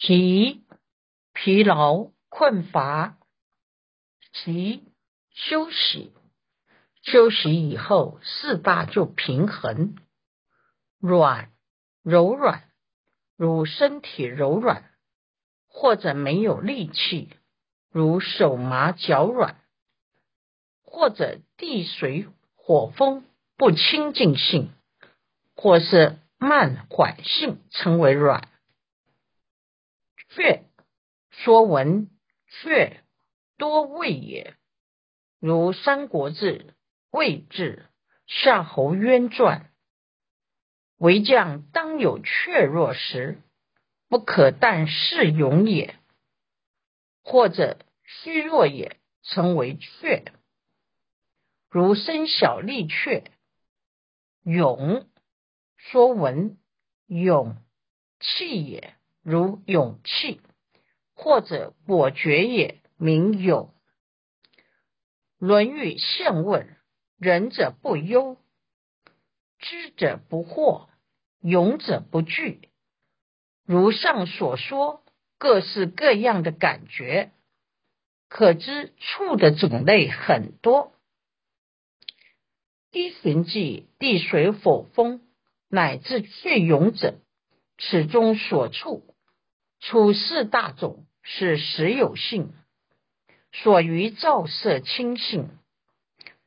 即疲劳困乏，即休息。休息以后，四大就平衡，软柔软，如身体柔软，或者没有力气，如手麻脚软，或者地水火风不清净性，或是慢缓性，称为软。血说文血多胃也，如《三国志》。魏志夏侯渊传，为将当有怯弱时，不可但恃勇也；或者虚弱也，称为怯。如身小力怯，勇说文勇气也，如勇气；或者果决也，名勇。《论语宪问》。仁者不忧，知者不惑，勇者不惧。如上所说，各式各样的感觉，可知处的种类很多。一寻记地水火风乃至最勇者，此中所处处四大种是实有性，所于照色清性。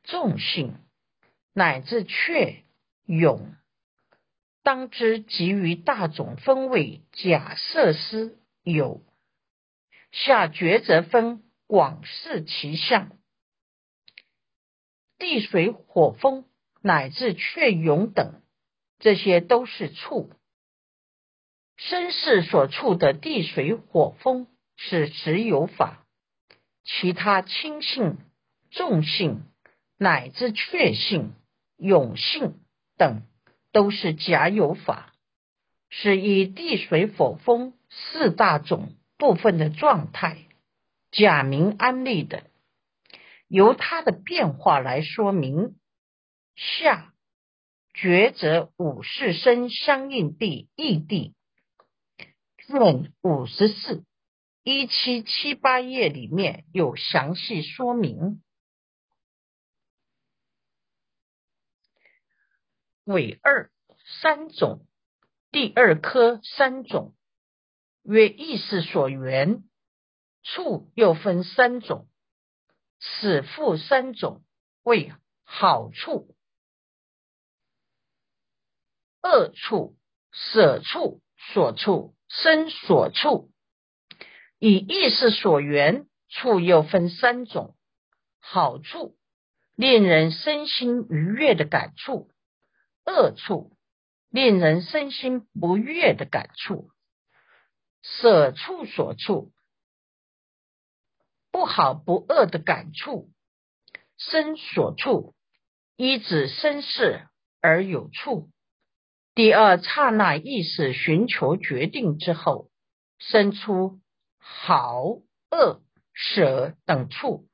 众性乃至确勇，当知集于大种分位假设思有下抉择分广视其相，地水火风乃至雀勇等，这些都是处。身世所处的地水火风是实有法，其他轻性重性。乃至确性、永性等，都是假有法，是以地水火风四大种部分的状态假名安立的，由它的变化来说明。下抉择五世生相应地异地，论五十四一七七八页里面有详细说明。尾二三种，第二科三种，曰意识所缘。处又分三种，此复三种，为好处、恶处、舍处、所处、生所处。以意识所缘处又分三种，好处，令人身心愉悦的感触。恶处，令人身心不悦的感触；舍处所处，不好不恶的感触；生所处，依止生事而有处。第二刹那意识寻求决定之后，生出好恶舍等处。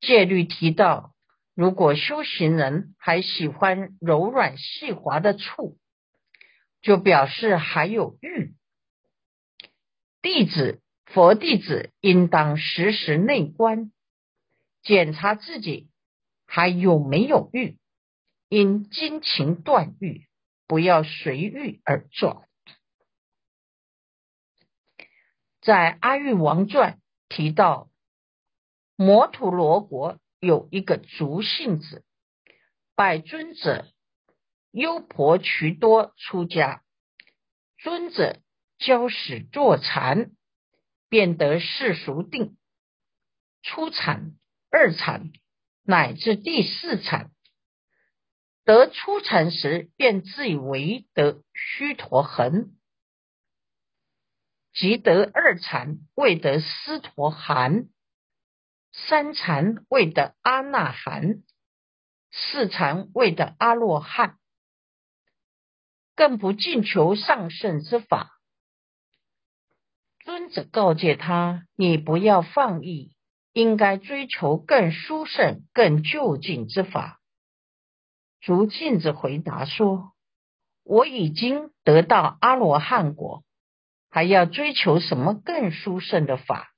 戒律提到。如果修行人还喜欢柔软细滑的处，就表示还有欲。弟子佛弟子应当时时内观，检查自己还有没有欲，应精勤断欲，不要随遇而转。在《阿育王传》提到摩土罗国。有一个族姓子，拜尊者优婆渠多出家，尊者教使坐禅，便得世俗定，初禅、二禅乃至第四禅，得初禅时，便自以为得须陀恒，即得二禅，未得斯陀含。三禅未得阿那含，四禅未得阿罗汉，更不进求上圣之法。尊者告诫他：“你不要放逸，应该追求更殊胜、更就近之法。”竹镜子回答说：“我已经得到阿罗汉果，还要追求什么更殊胜的法？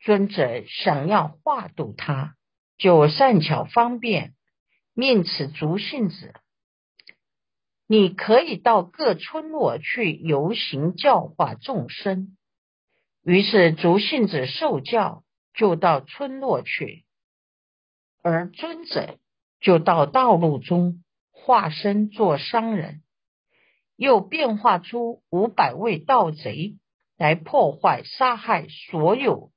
尊者想要化度他，就善巧方便，命此竹信子，你可以到各村落去游行教化众生。于是竹信子受教，就到村落去，而尊者就到道路中化身做商人，又变化出五百位盗贼来破坏、杀害所有。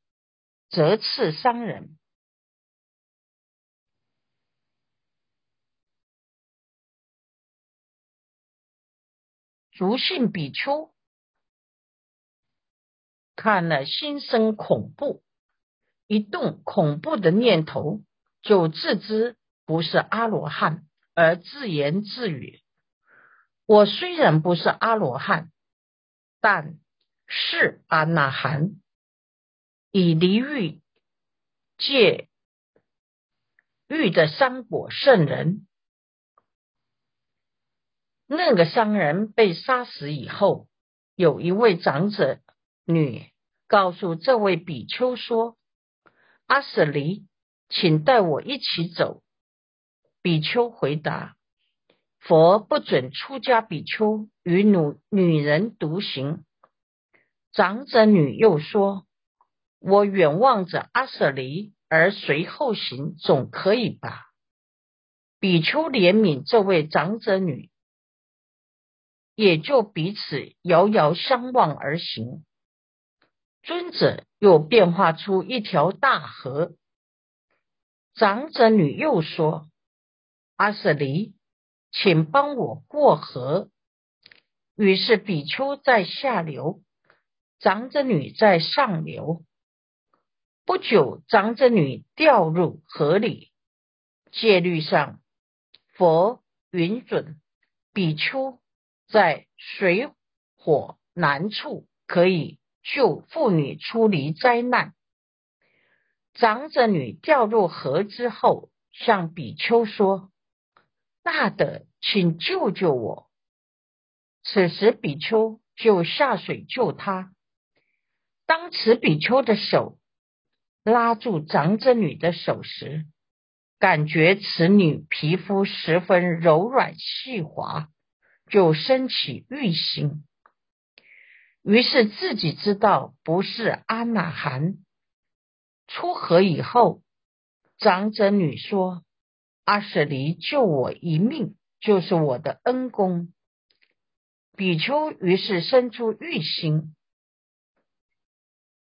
折次商人，足信比丘看了，心生恐怖，一动恐怖的念头，就自知不是阿罗汉，而自言自语：“我虽然不是阿罗汉，但是阿那含。”以离欲戒欲的三果圣人，那个商人被杀死以后，有一位长者女告诉这位比丘说：“阿舍离，请带我一起走。”比丘回答：“佛不准出家比丘与女女人独行。”长者女又说。我远望着阿舍离而随后行，总可以吧？比丘怜悯这位长者女，也就彼此遥遥相望而行。尊者又变化出一条大河，长者女又说：“阿舍离，请帮我过河。”于是比丘在下流，长者女在上流。不久，长者女掉入河里。戒律上，佛允准比丘在水火难处可以救妇女出离灾难。长者女掉入河之后，向比丘说：“大的，请救救我。”此时，比丘就下水救他。当此比丘的手。拉住长者女的手时，感觉此女皮肤十分柔软细滑，就升起欲心。于是自己知道不是阿那含。出河以后，长者女说：“阿舍离救我一命，就是我的恩公。”比丘于是伸出玉心，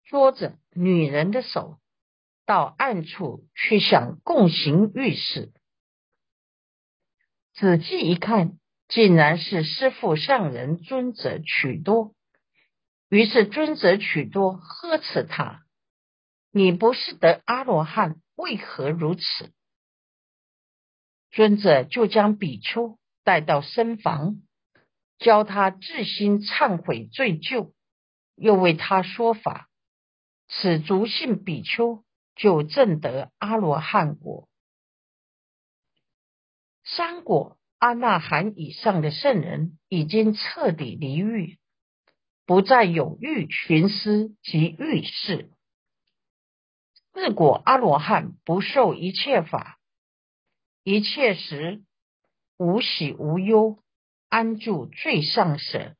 捉着女人的手。到暗处去想共行浴室，仔细一看，竟然是师父上人尊者取多。于是尊者取多呵斥他：“你不是得阿罗汉，为何如此？”尊者就将比丘带到僧房，教他自心忏悔罪疚，又为他说法。此足信比丘。就证得阿罗汉果，三果阿那含以上的圣人，已经彻底离欲，不再有欲寻思及欲事。四果阿罗汉不受一切法，一切时无喜无忧，安住最上舍。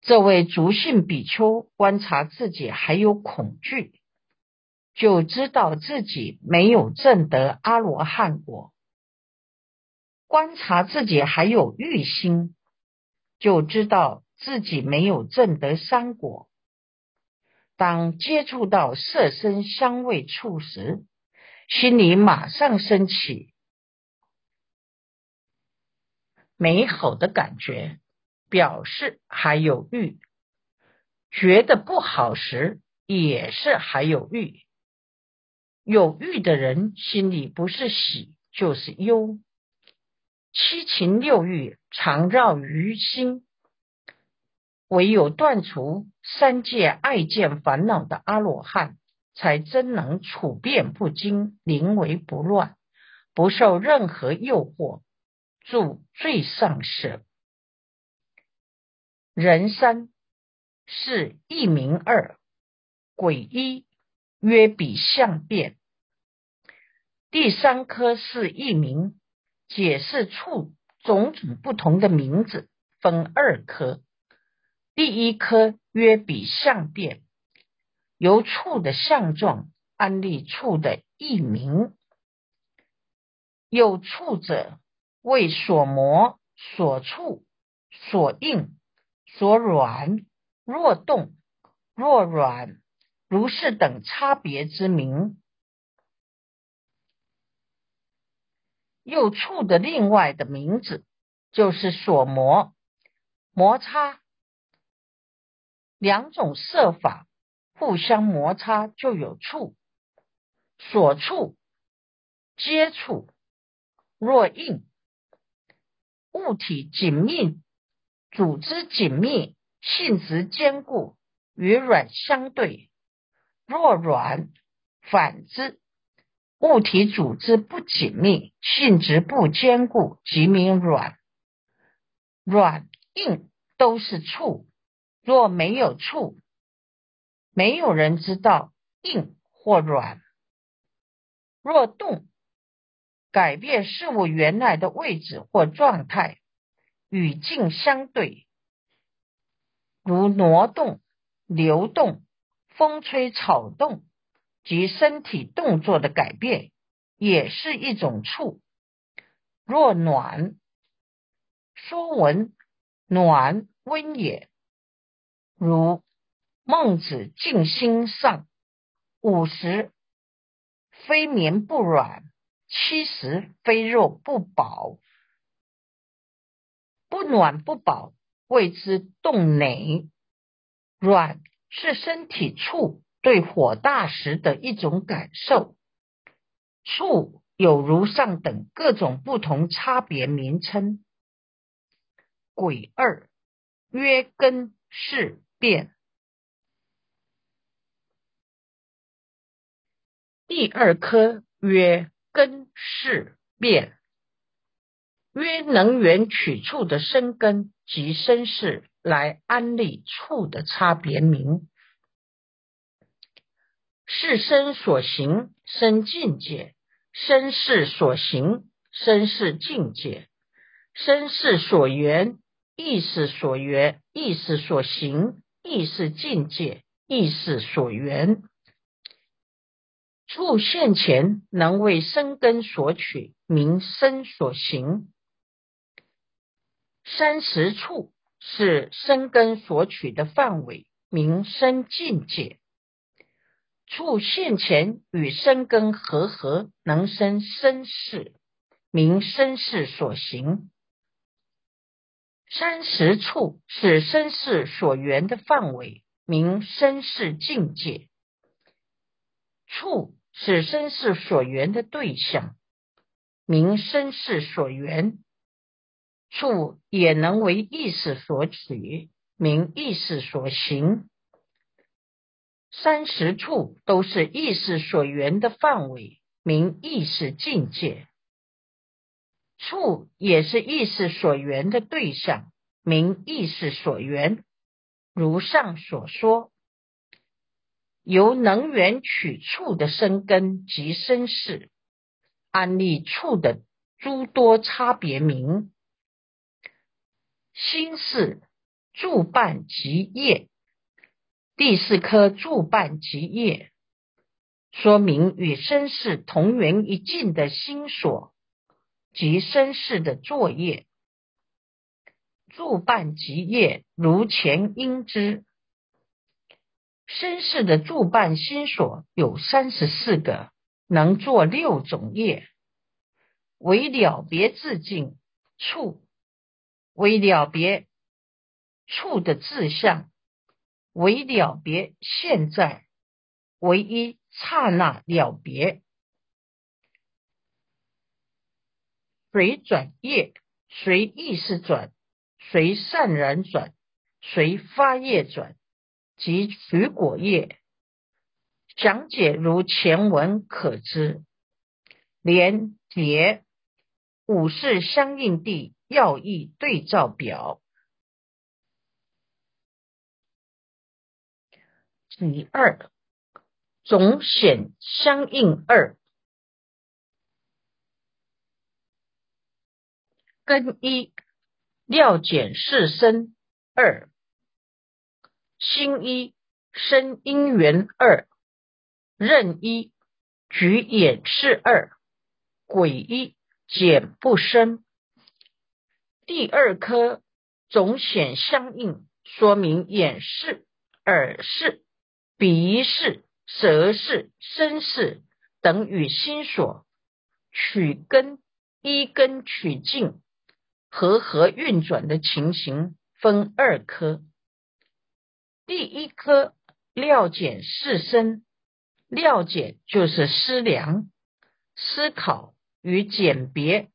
这位足信比丘观察自己还有恐惧。就知道自己没有证得阿罗汉果，观察自己还有欲心，就知道自己没有证得三果。当接触到色身香味触时，心里马上升起美好的感觉，表示还有欲；觉得不好时，也是还有欲。有欲的人心里不是喜就是忧，七情六欲常绕于心。唯有断除三界爱见烦恼的阿罗汉，才真能处变不惊，临危不乱，不受任何诱惑，住最上舍。人三是一名二，鬼一曰比相变。第三科是一名，解释处种种不同的名字，分二科。第一科曰比相变，由处的相状安立处的异名。有处者，为所磨、所触、所应、所软、若动、若软，如是等差别之名。又处的另外的名字，就是所磨、摩擦。两种色法互相摩擦，就有触；所触、接触，若硬物体紧密，组织紧密，性质坚固，与软相对；若软，反之，物体组织不紧密，性质不坚固，即名软。软硬都是触。若没有触，没有人知道硬或软。若动，改变事物原来的位置或状态，与静相对，如挪动、流动、风吹草动及身体动作的改变，也是一种触。若暖，说文暖温也。如孟子静心上五十，非眠不软；七十，非肉不饱。不暖不饱，谓之冻馁。软是身体处对火大时的一种感受。处有如上等各种不同差别名称。鬼二曰根是。变。第二科曰根是变，曰能源取处的生根及生事来安立处的差别名。是生所行生境界，生事所行生事境界，生事所缘意识所缘意识所行。意识境界，意识所缘，处现前能为生根所取，名生所行。三十处是生根所取的范围，名生境界。处现前与生根合合，能生生事，名生事所行。三十处是身世所缘的范围，名身世境界；处是身世所缘的对象，名身世所缘。处也能为意识所取，名意识所行。三十处都是意识所缘的范围，名意识境界。处也是意识所缘的对象，名意识所缘。如上所说，由能源取处的生根及生事，安立处的诸多差别名。心是助伴及业，第四颗助伴及业，说明与生世同源一境的心所。及身世的作业，助办及业，如前应知。身世的助办心所有三十四个，能做六种业：为了别自境处，为了别处的志向，为了别现在，唯一刹那了别。随转业，随意识转，随善然转，随发业转，及取果业。讲解如前文可知，连结五事相应地要义对照表。己二，总显相应二，根一料简事生二，心一生因缘二，任一举眼视二，鬼一减不生。第二颗总显相应，说明眼视、耳视、鼻视、舌视、身视等与心所取根一根取尽和合运转的情形，分二科。第一科料简视身，料简就是思量、思考与鉴别。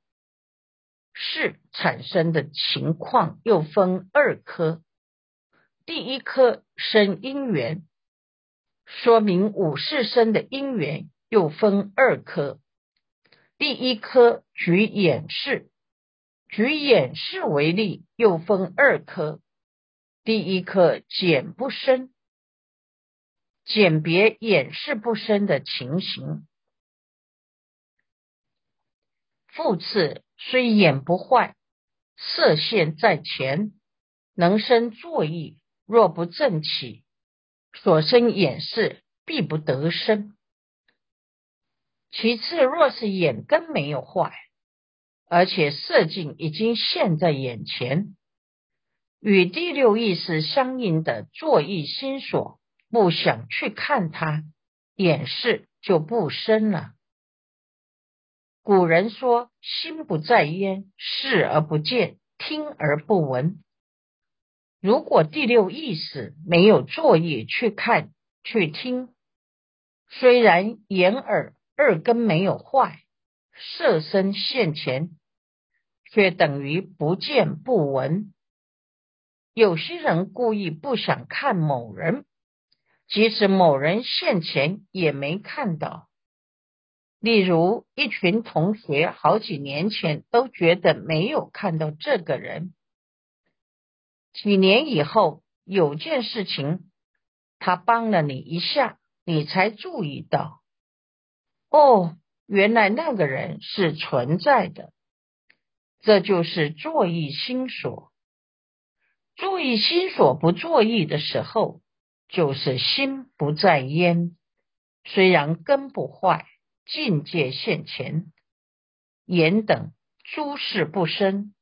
是产生的情况又分二科，第一科生因缘，说明五事生的因缘又分二科。第一科举演示，举演示为例，又分二科。第一课简不生，简别掩饰不生的情形。复次。虽眼不坏，色现在前，能生作意。若不正起，所生眼视必不得生。其次，若是眼根没有坏，而且色境已经现在眼前，与第六意识相应的作意心所，不想去看它，眼视就不生了。古人说：“心不在焉，视而不见，听而不闻。”如果第六意识没有作意去看、去听，虽然眼耳二根没有坏，色身现前，却等于不见不闻。有些人故意不想看某人，即使某人现前，也没看到。例如，一群同学好几年前都觉得没有看到这个人，几年以后有件事情，他帮了你一下，你才注意到，哦，原来那个人是存在的。这就是作意心所。注意心所不作意的时候，就是心不在焉，虽然根不坏。境界现前，眼等诸事不生，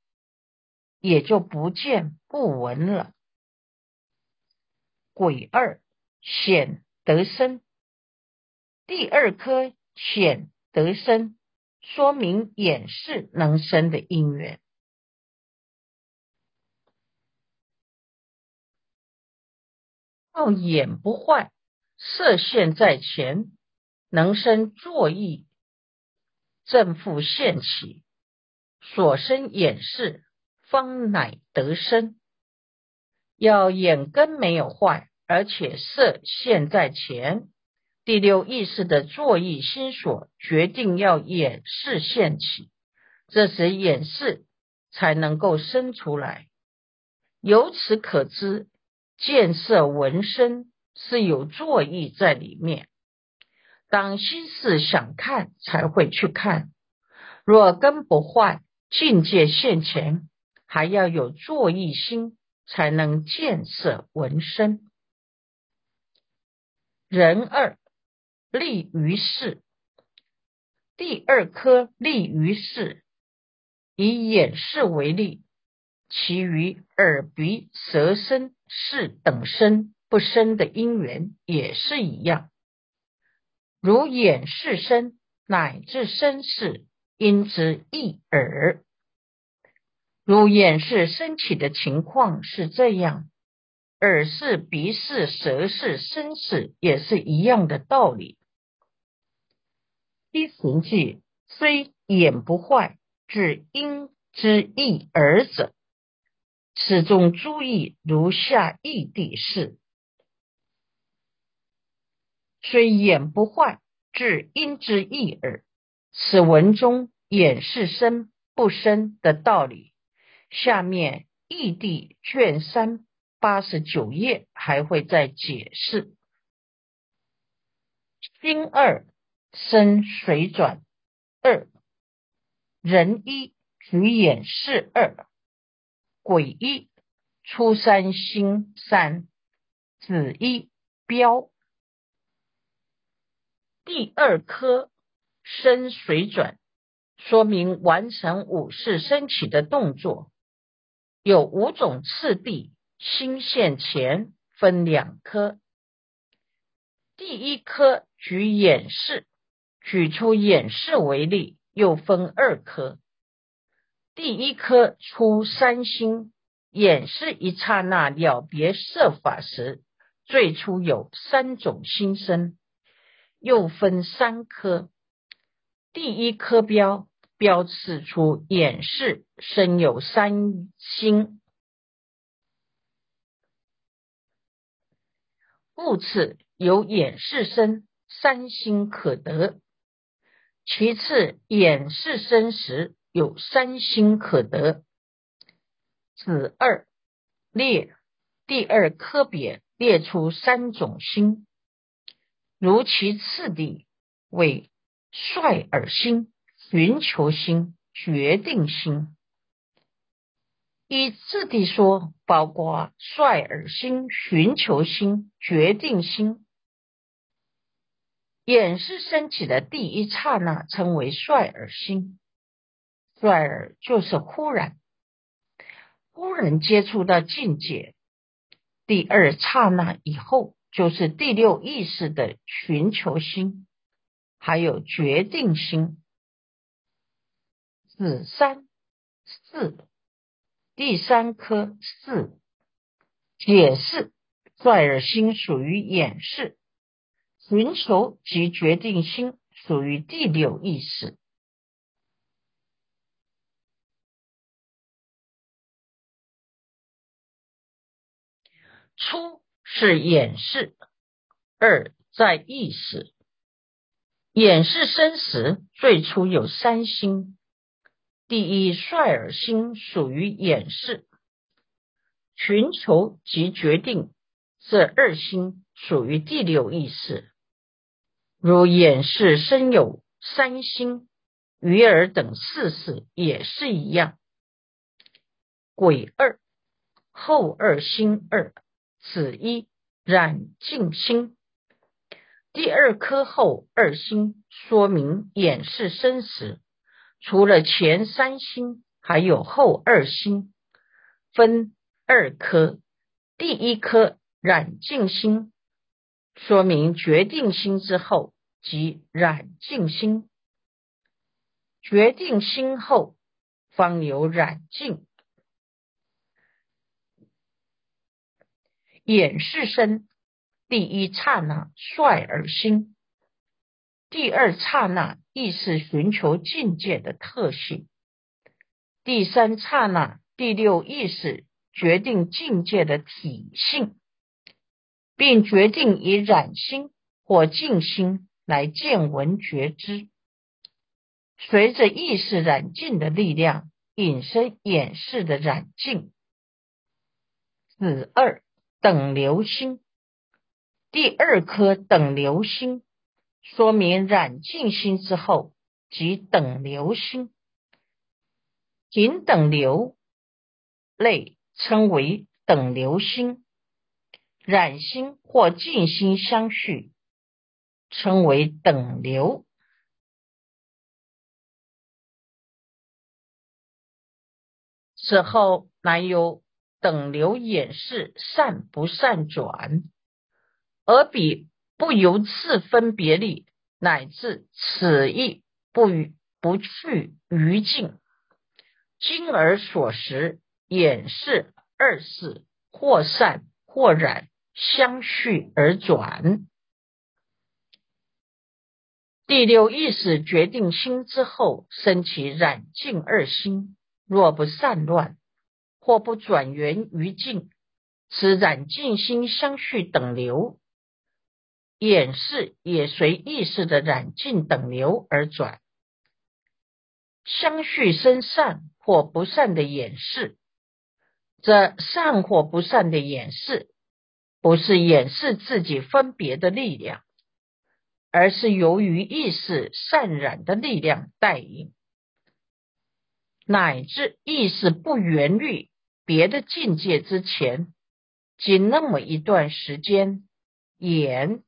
也就不见不闻了。鬼二显得生，第二颗显得生，说明眼是能生的因缘。要眼不坏，色现在前。能生作意，正负现起，所生眼视，方乃得生。要眼根没有坏，而且色现在前，第六意识的作意心所决定要眼视现起，这时眼视才能够生出来。由此可知，见色闻声是有作意在里面。当心事想看，才会去看。若根不坏，境界现前，还要有作意心，才能见色闻声。人二立于世，第二颗立于世，以眼视为例，其余耳鼻舌身是等身不生的因缘也是一样。如眼是身，乃至身是，因之一耳。如眼是升起的情况是这样，耳是、鼻是、舌是、身是也是一样的道理。一实际虽眼不坏，至因之一耳者，始终注意如下异地事。虽眼不坏，至因之意耳。此文中眼是生不生的道理，下面异地卷三八十九页还会再解释。心二生水转二，人一举眼是二，鬼一出三星三，子一标。第二颗升水转，说明完成五事升起的动作，有五种次第。心线前分两颗，第一颗举眼视，举出眼视为例，又分二颗。第一颗出三心，眼视一刹那了别色法时，最初有三种心生，又分三颗。第一颗标标示出眼视生有三心。故此有眼视生三心可得，其次眼视生时有三心可得。子二列第二科别列出三种心，如其次第为率尔心、寻求心、决定心。以次第说，包括率尔心、寻求心、决定心。眼视升起的第一刹那，称为率尔心。拽尔就是忽然，忽然接触到境界。第二刹那以后，就是第六意识的寻求心，还有决定心。子三四。第三颗四解释拽尔心属于掩饰，寻求及决定心属于第六意识。初是掩饰，二在意识。掩饰生时，最初有三心。第一率尔心属于掩饰，寻求及决定这二心属于第六意识。如掩饰生有三心，鱼儿等四事也是一样。鬼二后二心二，此一染净心。第二颗后二心，说明掩饰生时。除了前三心，还有后二心，分二颗。第一颗染净心，说明决定心之后即染净心，决定心后方有染净。眼视身第一刹那率而心，第二刹那。意识寻求境界的特性，第三刹那第六意识决定境界的体性，并决定以染心或净心来见闻觉知。随着意识染净的力量，引申演示的染净。子二等流星，第二颗等流星。说明染净心之后即等流星，仅等流类称为等流星，染心或净心相续称为等流。此后乃有等流演示善不善转，而彼。不由次分别力，乃至此意不于不去于境，今而所识演示二事，或善或染，相续而转。第六意识决定心之后，生起染净二心，若不善乱，或不转缘于境，此染净心相续等流。演示也随意识的染净等流而转，相续生善或不善的演示，这善或不善的演示，不是掩饰自己分别的力量，而是由于意识善染的力量带引，乃至意识不圆虑别的境界之前，仅那么一段时间，眼、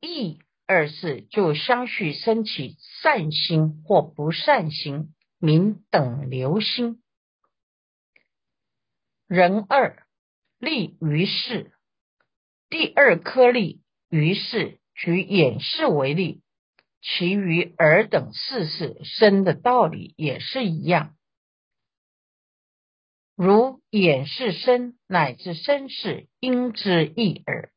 意二字就相续升起善心或不善心，名等流心。人二立于世，第二颗粒于世举眼视为例，其余尔等四事生的道理也是一样。如眼视身乃至身世，应之一耳。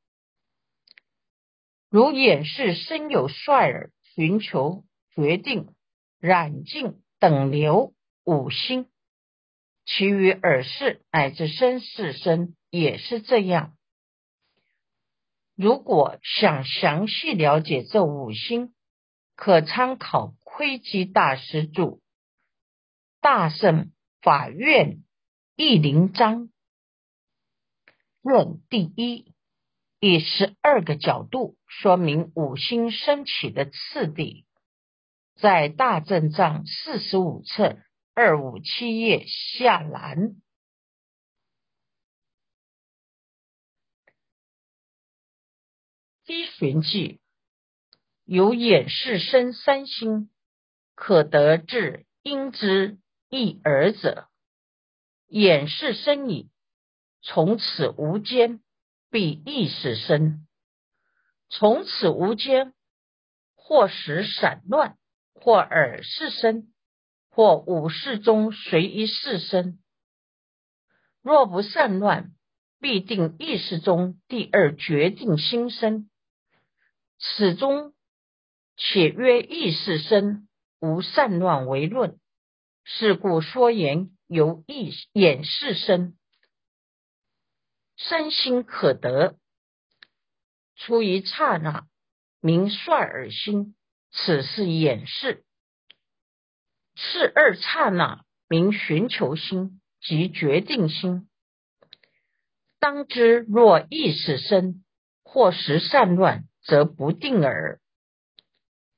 如眼视身有率耳，寻求决定染净等流五心。其余耳识乃至身世身也是这样。如果想详细了解这五心，可参考窥基大师著《大圣法院易灵章》论第一，以十二个角度说明五星升起的次第，在大正藏四十五册。二五七页下栏，一寻记有眼视生三星，可得至应之一而者，眼视身矣，从此无间，必意识身；从此无间，或时散乱，或耳视身。或五事中随一事生，若不散乱，必定意识中第二决定心生。此中且曰意识生，无散乱为论。是故说言由意眼识生，身心可得，出一刹那，名率耳心，此是眼识。是二刹那名寻求心即决定心。当知若意识生，或时散乱，则不定耳。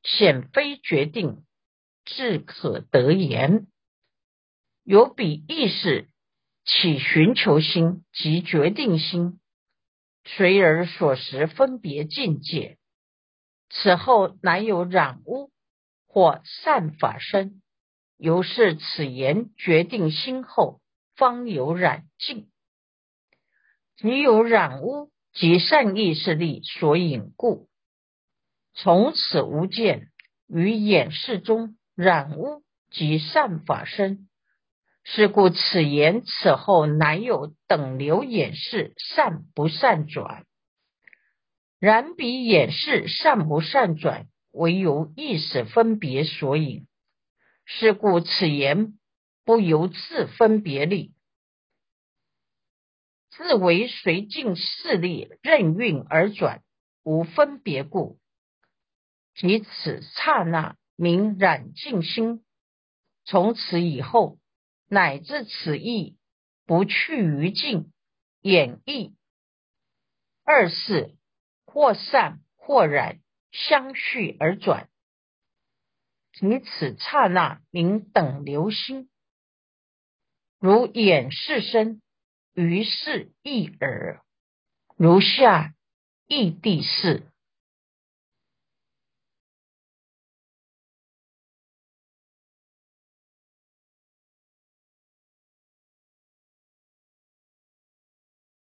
显非决定，自可得言。有彼意识起寻求心及决定心，随而所识分别境界。此后乃有染污或善法生。由是此言决定心后，方有染净，即有染污及善意识力所引故，从此无见于眼视中染污及善法生。是故此言此后难有等流演示善不善转。然彼演示善不善转，唯由意识分别所引。是故此言不由自分别力，自为随境势力任运而转，无分别故。即此刹那名染净心，从此以后乃至此意不去于境，演绎二是或善或染相续而转。即此刹那名等流心，如眼视身，于是一耳，如下异地是。